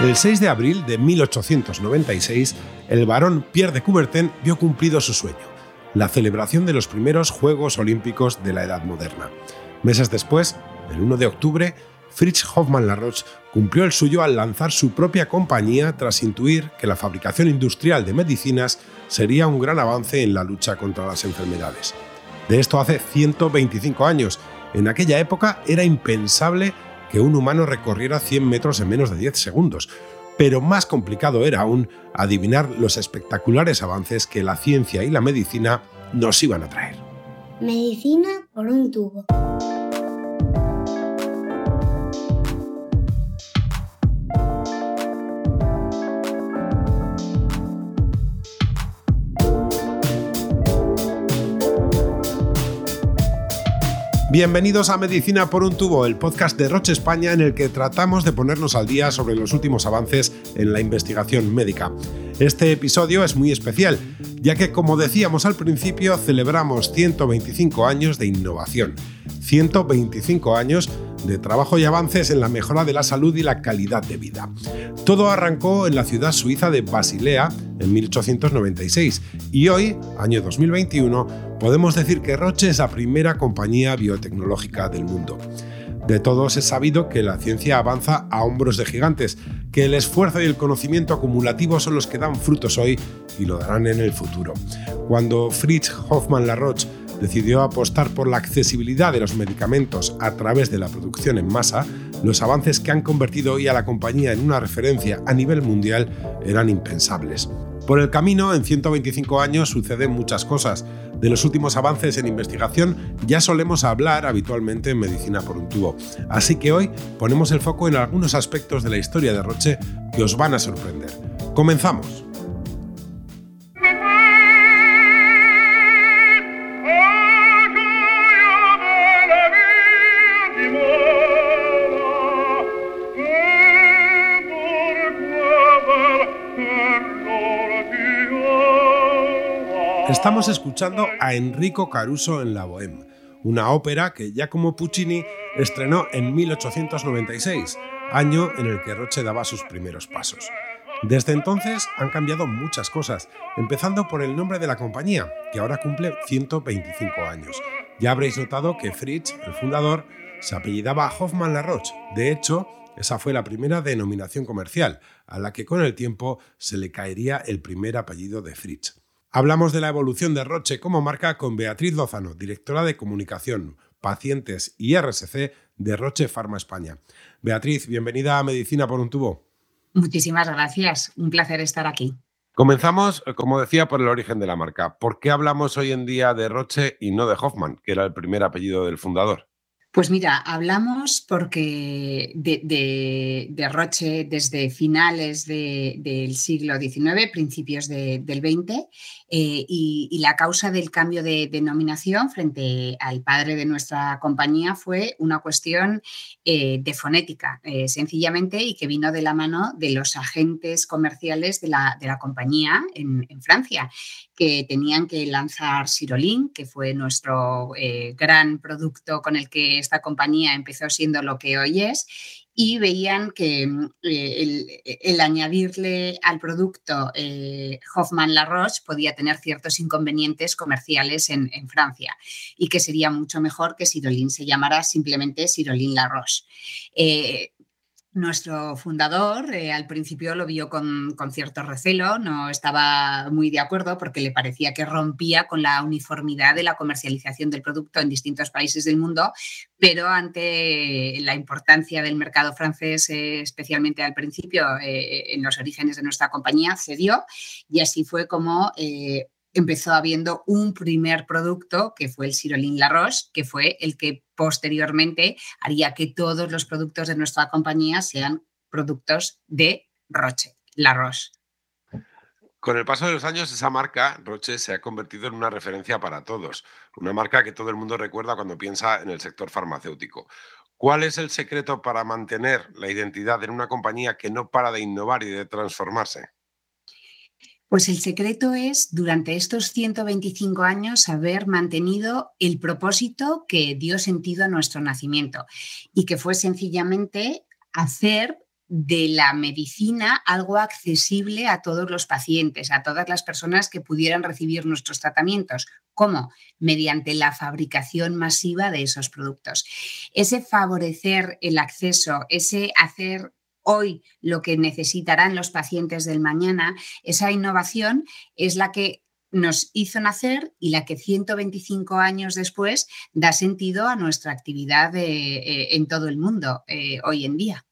El 6 de abril de 1896, el barón Pierre de Coubertin vio cumplido su sueño, la celebración de los primeros Juegos Olímpicos de la Edad Moderna. Meses después, el 1 de octubre, Fritz Hoffmann Laroche cumplió el suyo al lanzar su propia compañía tras intuir que la fabricación industrial de medicinas sería un gran avance en la lucha contra las enfermedades. De esto hace 125 años. En aquella época era impensable que un humano recorriera 100 metros en menos de 10 segundos, pero más complicado era aún adivinar los espectaculares avances que la ciencia y la medicina nos iban a traer. Medicina por un tubo. Bienvenidos a Medicina por un tubo, el podcast de Roche España en el que tratamos de ponernos al día sobre los últimos avances en la investigación médica. Este episodio es muy especial, ya que como decíamos al principio, celebramos 125 años de innovación, 125 años de trabajo y avances en la mejora de la salud y la calidad de vida. Todo arrancó en la ciudad suiza de Basilea en 1896 y hoy, año 2021, podemos decir que Roche es la primera compañía biotecnológica del mundo. De todos es sabido que la ciencia avanza a hombros de gigantes, que el esfuerzo y el conocimiento acumulativo son los que dan frutos hoy y lo darán en el futuro. Cuando Fritz Hoffmann Laroche decidió apostar por la accesibilidad de los medicamentos a través de la producción en masa, los avances que han convertido hoy a la compañía en una referencia a nivel mundial eran impensables. Por el camino, en 125 años suceden muchas cosas. De los últimos avances en investigación ya solemos hablar habitualmente en medicina por un tubo. Así que hoy ponemos el foco en algunos aspectos de la historia de Roche que os van a sorprender. Comenzamos. Estamos escuchando a Enrico Caruso en La Bohème, una ópera que Giacomo Puccini estrenó en 1896, año en el que Roche daba sus primeros pasos. Desde entonces han cambiado muchas cosas, empezando por el nombre de la compañía, que ahora cumple 125 años. Ya habréis notado que Fritz, el fundador, se apellidaba Hoffmann Laroche. De hecho, esa fue la primera denominación comercial, a la que con el tiempo se le caería el primer apellido de Fritz. Hablamos de la evolución de Roche como marca con Beatriz Lozano, directora de comunicación, pacientes y RSC de Roche Pharma España. Beatriz, bienvenida a Medicina por un tubo. Muchísimas gracias, un placer estar aquí. Comenzamos, como decía, por el origen de la marca. ¿Por qué hablamos hoy en día de Roche y no de Hoffman, que era el primer apellido del fundador? Pues mira, hablamos porque de, Roche desde finales del siglo XIX, principios del XX, eh, y, la causa del cambio de denominación frente al padre de nuestra compañía fue una cuestión eh, de fonética, eh, sencillamente, y que vino de la mano de los agentes comerciales de la, compañía en, en, Francia, que tenían que lanzar Sirolin, que fue nuestro gran producto con el que esta compañía empezó siendo lo que hoy es, y veían que mm, eh, el, añadirle al producto eh, Hoffman La Roche podía tener ciertos inconvenientes comerciales en, Francia y que sería mucho mejor que Sirolin se llamara simplemente Sirolin La Roche. Eh, nuestro fundador eh, al principio lo vio con, cierto recelo, no estaba muy de acuerdo porque le parecía que rompía con la uniformidad de la comercialización del producto en distintos países del mundo, pero ante la importancia del mercado francés, eh, especialmente al principio, eh, en los orígenes de nuestra compañía, cedió y así fue como empezó habiendo un primer producto que fue el Sirolin La Roche, que fue el que posteriormente haría que todos los productos de nuestra compañía sean productos de Roche, La Roche. Con el paso de los años, esa marca, Roche, se ha convertido en una referencia para todos, una marca que todo el mundo recuerda cuando piensa en el sector farmacéutico. ¿Cuál es el secreto para mantener la identidad en una compañía que no para de innovar y de transformarse? Pues el secreto es, durante estos 125 años, haber mantenido el propósito que dio sentido a nuestro nacimiento y que fue sencillamente hacer de la medicina algo accesible a todos los pacientes, a todas las personas que pudieran recibir nuestros tratamientos. ¿Cómo? Mediante la fabricación masiva de esos productos. Ese favorecer el acceso, ese hacer hoy lo que necesitarán los pacientes del mañana, esa innovación es la que nos hizo nacer y la que 125 años después da sentido a nuestra actividad eh, en todo el mundo eh, hoy en día.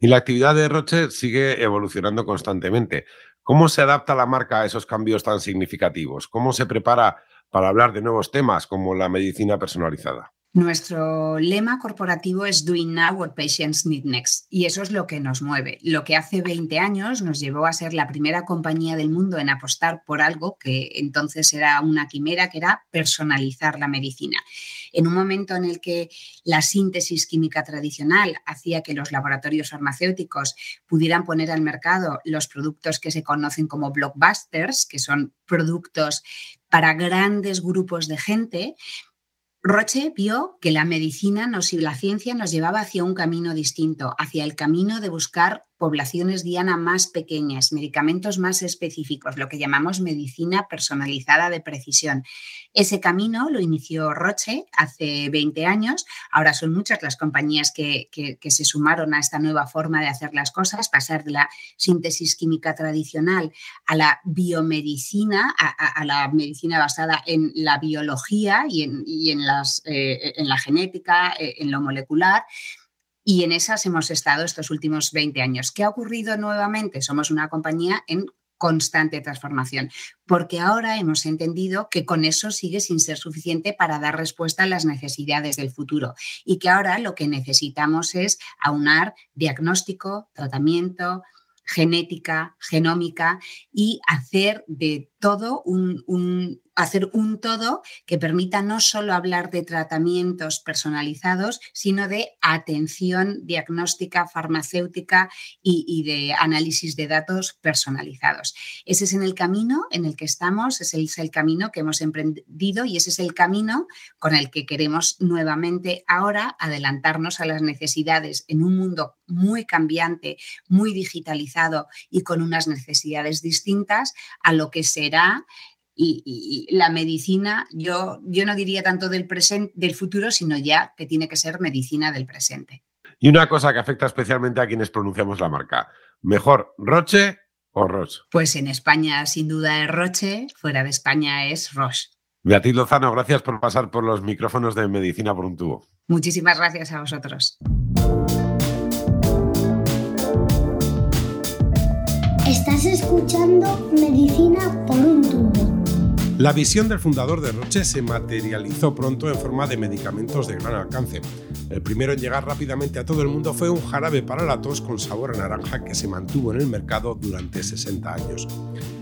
Y la actividad de Roche sigue evolucionando constantemente. ¿Cómo se adapta la marca a esos cambios tan significativos? ¿Cómo se prepara para hablar de nuevos temas como la medicina personalizada? Nuestro lema corporativo es Doing Now what Patients Need Next y eso es lo que nos mueve. Lo que hace 20 años nos llevó a ser la primera compañía del mundo en apostar por algo que entonces era una quimera, que era personalizar la medicina. En un momento en el que la síntesis química tradicional hacía que los laboratorios farmacéuticos pudieran poner al mercado los productos que se conocen como blockbusters, que son productos para grandes grupos de gente, Roche vio que la medicina nos, y la ciencia nos llevaba hacia un camino distinto, hacia el camino de buscar poblaciones diana más pequeñas, medicamentos más específicos, lo que llamamos medicina personalizada de precisión. Ese camino lo inició Roche hace 20 años. Ahora son muchas las compañías que, se sumaron a esta nueva forma de hacer las cosas, pasar de la síntesis química tradicional a la biomedicina, a, la medicina basada en la biología y en, las, eh, en la genética, eh, en lo molecular. Y en esas hemos estado estos últimos 20 años. ¿Qué ha ocurrido nuevamente? Somos una compañía en constante transformación, porque ahora hemos entendido que con eso sigue sin ser suficiente para dar respuesta a las necesidades del futuro y que ahora lo que necesitamos es aunar diagnóstico, tratamiento, genética, genómica y hacer de todo hacer un todo que permita no solo hablar de tratamientos personalizados, sino de atención diagnóstica, farmacéutica y, de análisis de datos personalizados. Ese es en el camino en el que estamos, ese es el camino que hemos emprendido y ese es el camino con el que queremos nuevamente ahora adelantarnos a las necesidades en un mundo muy cambiante, muy digitalizado y con unas necesidades distintas a lo que será y, la medicina, yo, yo no diría tanto del, presente, del futuro, sino ya que tiene que ser medicina del presente. Y una cosa que afecta especialmente a quienes pronunciamos la marca. ¿Mejor Roche o Roche? Pues en España sin duda es Roche, fuera de España es Roche. Beatriz Lozano, gracias por pasar por los micrófonos de Medicina por un tubo. Muchísimas gracias a vosotros. Estás escuchando Medicina por un tubo. La visión del fundador de Roche se materializó pronto en forma de medicamentos de gran alcance. El primero en llegar rápidamente a todo el mundo fue un jarabe para la tos con sabor a naranja que se mantuvo en el mercado durante 60 años.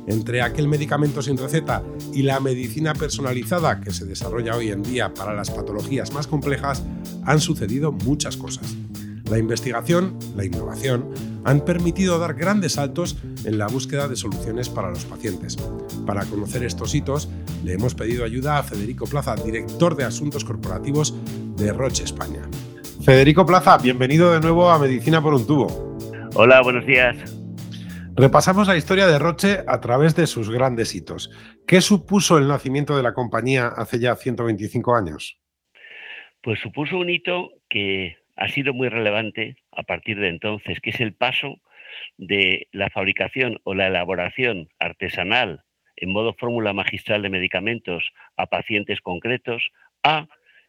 Entre aquel medicamento sin receta y la medicina personalizada que se desarrolla hoy en día para las patologías más complejas, han sucedido muchas cosas. La investigación, la innovación, han permitido dar grandes saltos en la búsqueda de soluciones para los pacientes. Para conocer estos hitos, le hemos pedido ayuda a Federico Plaza, director de Asuntos Corporativos de Roche España. Federico Plaza, bienvenido de nuevo a Medicina por un tubo. Hola, buenos días. Repasamos la historia de Roche a través de sus grandes hitos. ¿Qué supuso el nacimiento de la compañía hace ya 125 años? Pues supuso un hito que ha sido muy relevante a partir de entonces, que es el paso de la fabricación o la elaboración artesanal en modo fórmula magistral de medicamentos a pacientes concretos a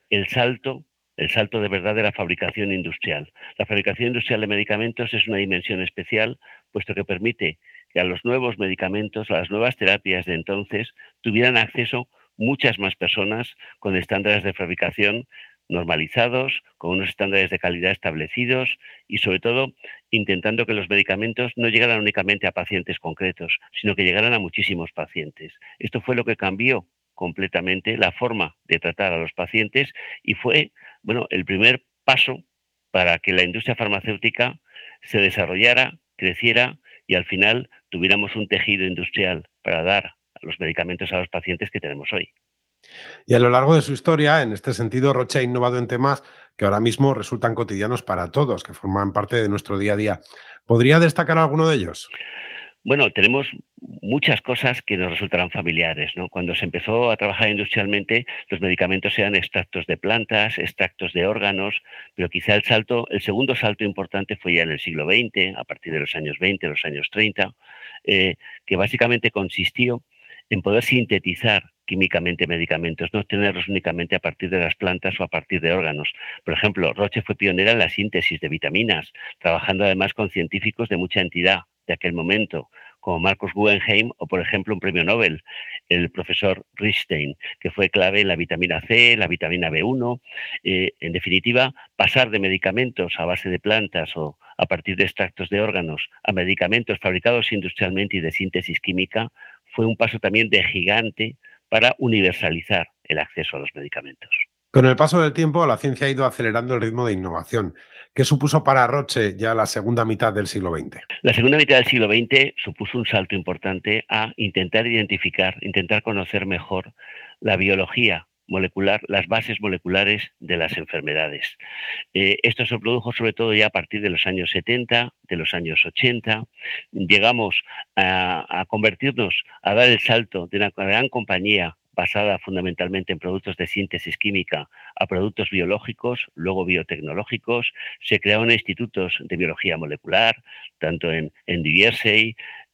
el salto el salto de verdad de la fabricación industrial. La fabricación industrial de medicamentos es una dimensión especial, puesto que permite que a los nuevos medicamentos, a las nuevas terapias de entonces, tuvieran acceso muchas más personas con estándares de fabricación normalizados, con unos estándares de calidad establecidos y sobre todo intentando que los medicamentos no llegaran únicamente a pacientes concretos, sino que llegaran a muchísimos pacientes. Esto fue lo que cambió completamente la forma de tratar a los pacientes y fue, bueno, el primer paso para que la industria farmacéutica se desarrollara, creciera y al final tuviéramos un tejido industrial para dar los medicamentos a los pacientes que tenemos hoy. Y a lo largo de su historia, en este sentido, Roche ha innovado en temas que ahora mismo resultan cotidianos para todos, que forman parte de nuestro día a día. ¿Podría destacar alguno de ellos? Bueno, tenemos muchas cosas que nos resultarán familiares. ¿no? Cuando se empezó a trabajar industrialmente, los medicamentos eran extractos de plantas, extractos de órganos, pero quizá el salto, el segundo salto importante fue ya en el siglo XX, a partir de los años 20, los años 30, eh, que básicamente consistió en poder sintetizar químicamente medicamentos, no tenerlos únicamente a partir de las plantas o a partir de órganos. Por ejemplo, Roche fue pionera en la síntesis de vitaminas, trabajando además con científicos de mucha entidad de aquel momento, como Marcos Guggenheim o, por ejemplo, un premio Nobel, el profesor Richstein, que fue clave en la vitamina C, la vitamina B1. Eh, en definitiva, pasar de medicamentos a base de plantas o a partir de extractos de órganos a medicamentos fabricados industrialmente y de síntesis química fue un paso también de gigante para universalizar el acceso a los medicamentos. Con el paso del tiempo, la ciencia ha ido acelerando el ritmo de innovación. ¿Qué supuso para Roche ya la segunda mitad del siglo XX? La segunda mitad del siglo XX supuso un salto importante a intentar identificar, intentar conocer mejor la biología molecular, las bases moleculares de las enfermedades. Eh, esto se produjo sobre todo ya a partir de los años 70, de los años 80. Llegamos a, convertirnos, a dar el salto de una gran compañía basada fundamentalmente en productos de síntesis química a productos biológicos, luego biotecnológicos. Se crearon institutos de biología molecular, tanto en, en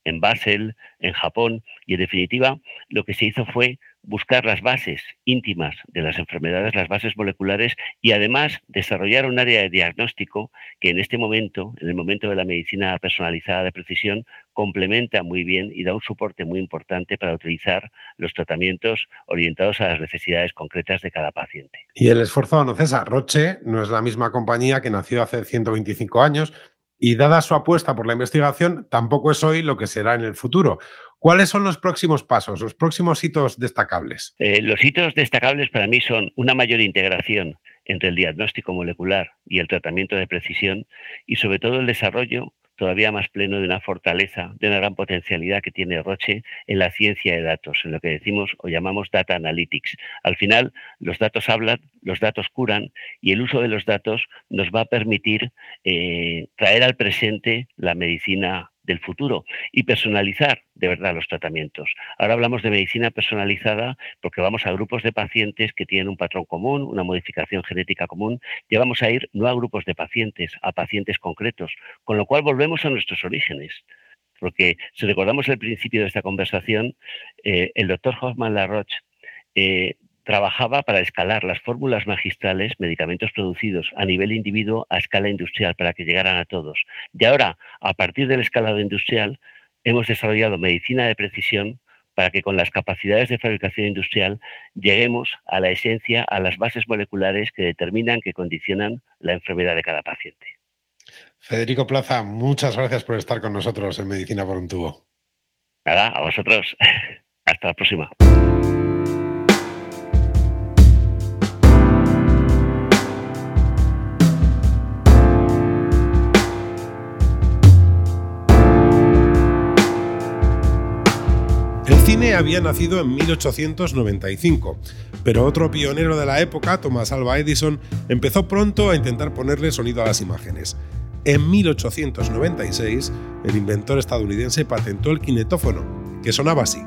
en Basel, en Japón, y en definitiva lo que se hizo fue buscar las bases íntimas de las enfermedades, las bases moleculares y además desarrollar un área de diagnóstico que en este momento, en el momento de la medicina personalizada de precisión, complementa muy bien y da un soporte muy importante para utilizar los tratamientos orientados a las necesidades concretas de cada paciente. Y el esfuerzo no cesa. Roche no es la misma compañía que nació hace 125 años, y dada su apuesta por la investigación, tampoco es hoy lo que será en el futuro. ¿Cuáles son los próximos pasos, los próximos hitos destacables? Eh, los hitos destacables para mí son una mayor integración entre el diagnóstico molecular y el tratamiento de precisión y sobre todo el desarrollo todavía más pleno de una fortaleza, de una gran potencialidad que tiene Roche en la ciencia de datos, en lo que decimos o llamamos data analytics. Al final, los datos hablan, los datos curan y el uso de los datos nos va a permitir eh, traer al presente la medicina del futuro y personalizar de verdad los tratamientos. Ahora hablamos de medicina personalizada porque vamos a grupos de pacientes que tienen un patrón común, una modificación genética común, y vamos a ir no a grupos de pacientes, a pacientes concretos, con lo cual volvemos a nuestros orígenes. Porque si recordamos el principio de esta conversación, eh, el doctor Hoffman Laroche eh, trabajaba para escalar las fórmulas magistrales, medicamentos producidos a nivel individuo a escala industrial para que llegaran a todos. Y ahora, a partir del escalado industrial, hemos desarrollado medicina de precisión para que con las capacidades de fabricación industrial lleguemos a la esencia, a las bases moleculares que determinan, que condicionan la enfermedad de cada paciente. Federico Plaza, muchas gracias por estar con nosotros en Medicina por un tubo. Nada, a vosotros. Hasta la próxima. Había nacido en 1895, pero otro pionero de la época, Thomas Alva Edison, empezó pronto a intentar ponerle sonido a las imágenes. En 1896, el inventor estadounidense patentó el kinetófono, que sonaba así.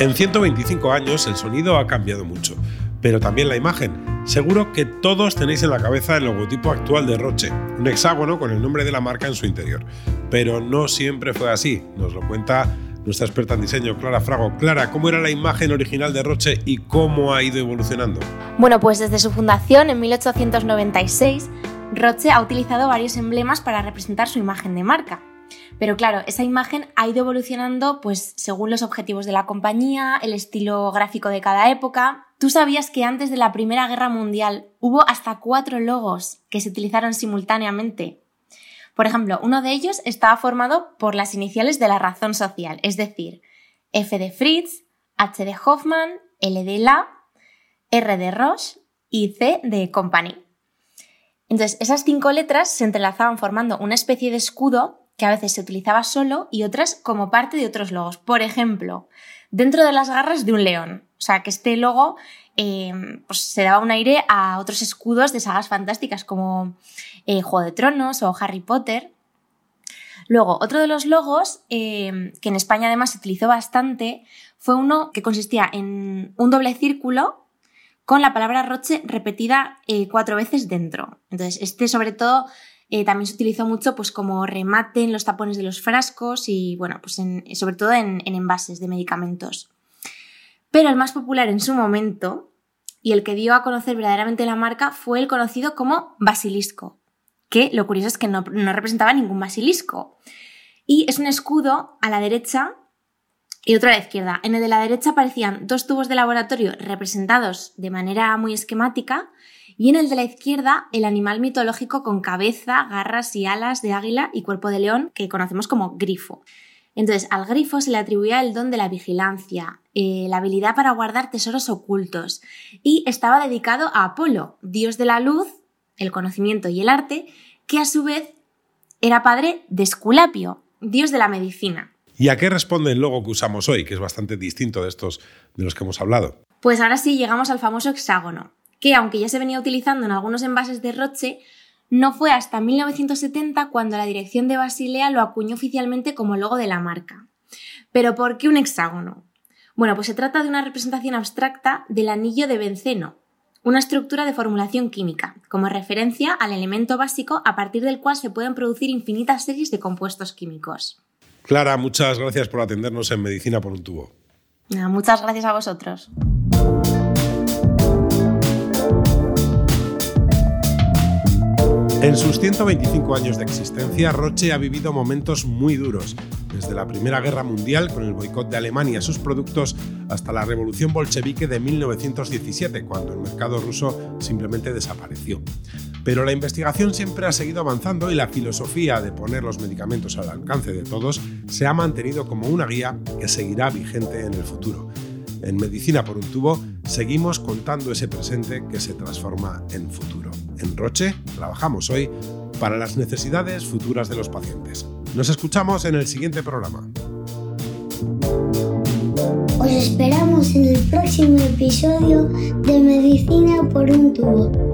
En 125 años el sonido ha cambiado mucho, pero también la imagen. Seguro que todos tenéis en la cabeza el logotipo actual de Roche, un hexágono con el nombre de la marca en su interior. Pero no siempre fue así, nos lo cuenta nuestra experta en diseño, Clara Frago. Clara, ¿cómo era la imagen original de Roche y cómo ha ido evolucionando? Bueno, pues desde su fundación en 1896, Roche ha utilizado varios emblemas para representar su imagen de marca. Pero claro, esa imagen ha ido evolucionando pues según los objetivos de la compañía, el estilo gráfico de cada época. ¿Tú sabías que antes de la Primera Guerra Mundial hubo hasta cuatro logos que se utilizaron simultáneamente? Por ejemplo, uno de ellos estaba formado por las iniciales de la razón social, es decir, F de Fritz, H de Hoffman, L de La, R de Roche y C de Company. Entonces, esas cinco letras se entrelazaban formando una especie de escudo que a veces se utilizaba solo y otras como parte de otros logos. Por ejemplo, dentro de las garras de un león. O sea, que este logo eh, pues se daba un aire a otros escudos de sagas fantásticas como eh, Juego de Tronos o Harry Potter. Luego, otro de los logos, eh, que en España además se utilizó bastante, fue uno que consistía en un doble círculo con la palabra Roche repetida cuatro veces dentro. Entonces, este sobre todo también se utilizó mucho pues, como remate en los tapones de los frascos y, bueno, pues sobre todo en envases de medicamentos. Pero el más popular en su momento y el que dio a conocer verdaderamente la marca fue el conocido como basilisco, que lo curioso es que no, representaba ningún basilisco. Y es un escudo a la derecha y otro a la izquierda. En el de la derecha aparecían dos tubos de laboratorio representados de manera muy esquemática y en el de la izquierda el animal mitológico con cabeza, garras y alas de águila y cuerpo de león que conocemos como grifo. Entonces, al grifo se le atribuía el don de la vigilancia, eh, la habilidad para guardar tesoros ocultos, y estaba dedicado a Apolo, dios de la luz, el conocimiento y el arte, que a su vez era padre de Esculapio, dios de la medicina. ¿Y a qué responde el logo que usamos hoy, que es bastante distinto de estos de los que hemos hablado? Pues ahora sí llegamos al famoso hexágono, que aunque ya se venía utilizando en algunos envases de Roche, no fue hasta 1970 cuando la dirección de Basilea lo acuñó oficialmente como logo de la marca. ¿Pero por qué un hexágono? Bueno, pues se trata de una representación abstracta del anillo de benceno, una estructura de formulación química, como referencia al elemento básico a partir del cual se pueden producir infinitas series de compuestos químicos. Clara, muchas gracias por atendernos en Medicina por un tubo. Muchas gracias a vosotros. En sus 125 años de existencia, Roche ha vivido momentos muy duros, desde la Primera Guerra Mundial con el boicot de Alemania a sus productos hasta la Revolución Bolchevique de 1917, cuando el mercado ruso simplemente desapareció. Pero la investigación siempre ha seguido avanzando y la filosofía de poner los medicamentos al alcance de todos se ha mantenido como una guía que seguirá vigente en el futuro. En Medicina por un tubo seguimos contando ese presente que se transforma en futuro. En Roche trabajamos hoy para las necesidades futuras de los pacientes. Nos escuchamos en el siguiente programa. Os esperamos en el próximo episodio de Medicina por un tubo.